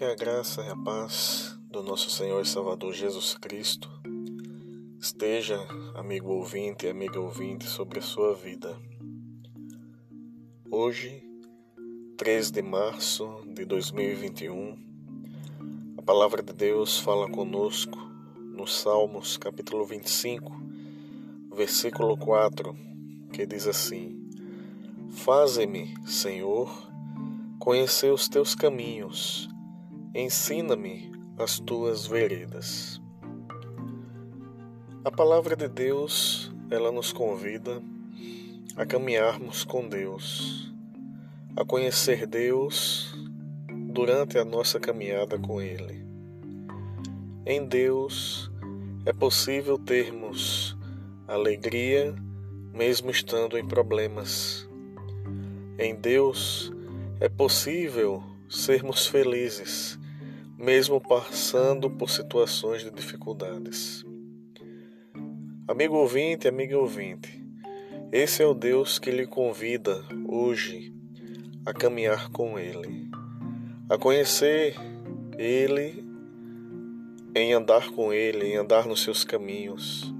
Que a graça e a paz do nosso Senhor e Salvador Jesus Cristo esteja, amigo ouvinte e amiga ouvinte, sobre a sua vida. Hoje, 3 de março de 2021, a palavra de Deus fala conosco no Salmos, capítulo 25, versículo 4, que diz assim: Faze-me, Senhor, conhecer os teus caminhos, ensina-me as tuas veredas. A palavra de Deus, ela nos convida a caminharmos com Deus, a conhecer Deus durante a nossa caminhada com Ele. Em Deus é possível termos alegria mesmo estando em problemas. Em Deus é possível sermos felizes, mesmo passando por situações de dificuldades. Amigo ouvinte, amiga ouvinte, esse é o Deus que lhe convida hoje a caminhar com Ele, a conhecer Ele, em andar com Ele, em andar nos seus caminhos.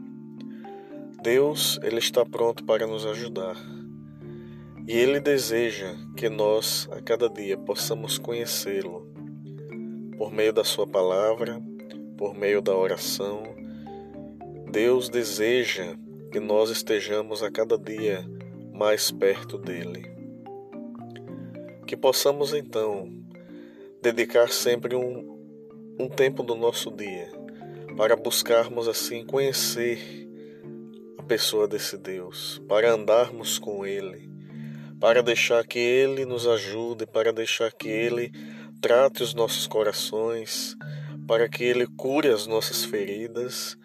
Deus, Ele está pronto para nos ajudar. E Ele deseja que nós, a cada dia, possamos conhecê-lo por meio da Sua palavra, por meio da oração. Deus deseja que nós estejamos a cada dia mais perto dele. Que possamos então dedicar sempre um, um tempo do nosso dia para buscarmos assim conhecer a pessoa desse Deus, para andarmos com Ele para deixar que Ele nos ajude, para deixar que Ele trate os nossos corações, para que Ele cure as nossas feridas,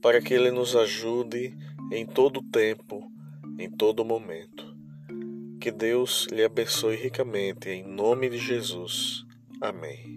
para que Ele nos ajude em todo tempo, em todo momento. Que Deus lhe abençoe ricamente, em nome de Jesus. Amém.